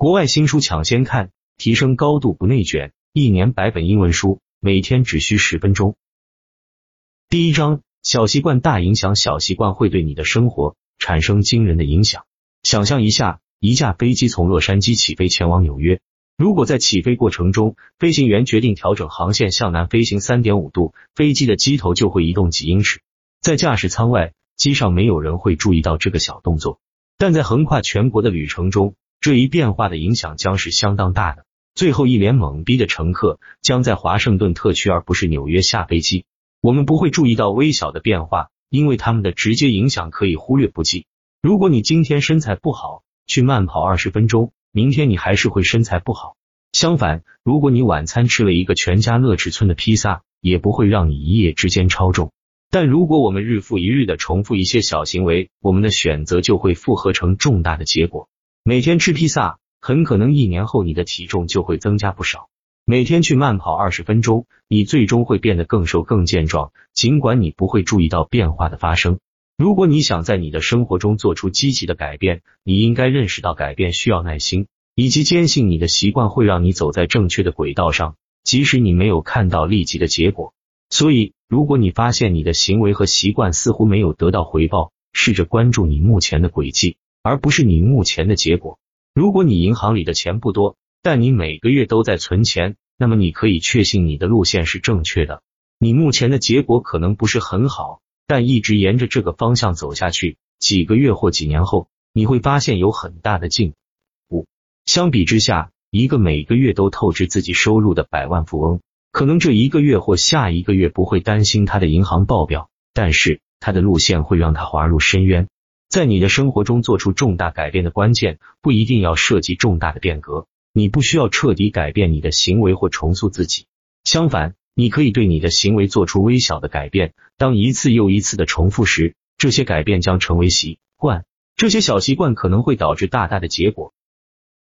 国外新书抢先看，提升高度不内卷，一年百本英文书，每天只需十分钟。第一章：小习惯大影响，小习惯会对你的生活产生惊人的影响。想象一下，一架飞机从洛杉矶起飞前往纽约，如果在起飞过程中，飞行员决定调整航线向南飞行三点五度，飞机的机头就会移动几英尺。在驾驶舱外，机上没有人会注意到这个小动作，但在横跨全国的旅程中。这一变化的影响将是相当大的。最后一脸懵逼的乘客将在华盛顿特区而不是纽约下飞机。我们不会注意到微小的变化，因为他们的直接影响可以忽略不计。如果你今天身材不好，去慢跑二十分钟，明天你还是会身材不好。相反，如果你晚餐吃了一个全家乐尺寸的披萨，也不会让你一夜之间超重。但如果我们日复一日的重复一些小行为，我们的选择就会复合成重大的结果。每天吃披萨，很可能一年后你的体重就会增加不少。每天去慢跑二十分钟，你最终会变得更瘦、更健壮，尽管你不会注意到变化的发生。如果你想在你的生活中做出积极的改变，你应该认识到改变需要耐心，以及坚信你的习惯会让你走在正确的轨道上，即使你没有看到立即的结果。所以，如果你发现你的行为和习惯似乎没有得到回报，试着关注你目前的轨迹。而不是你目前的结果。如果你银行里的钱不多，但你每个月都在存钱，那么你可以确信你的路线是正确的。你目前的结果可能不是很好，但一直沿着这个方向走下去，几个月或几年后，你会发现有很大的进步。相比之下，一个每个月都透支自己收入的百万富翁，可能这一个月或下一个月不会担心他的银行报表，但是他的路线会让他滑入深渊。在你的生活中做出重大改变的关键，不一定要涉及重大的变革。你不需要彻底改变你的行为或重塑自己，相反，你可以对你的行为做出微小的改变。当一次又一次的重复时，这些改变将成为习惯。这些小习惯可能会导致大大的结果，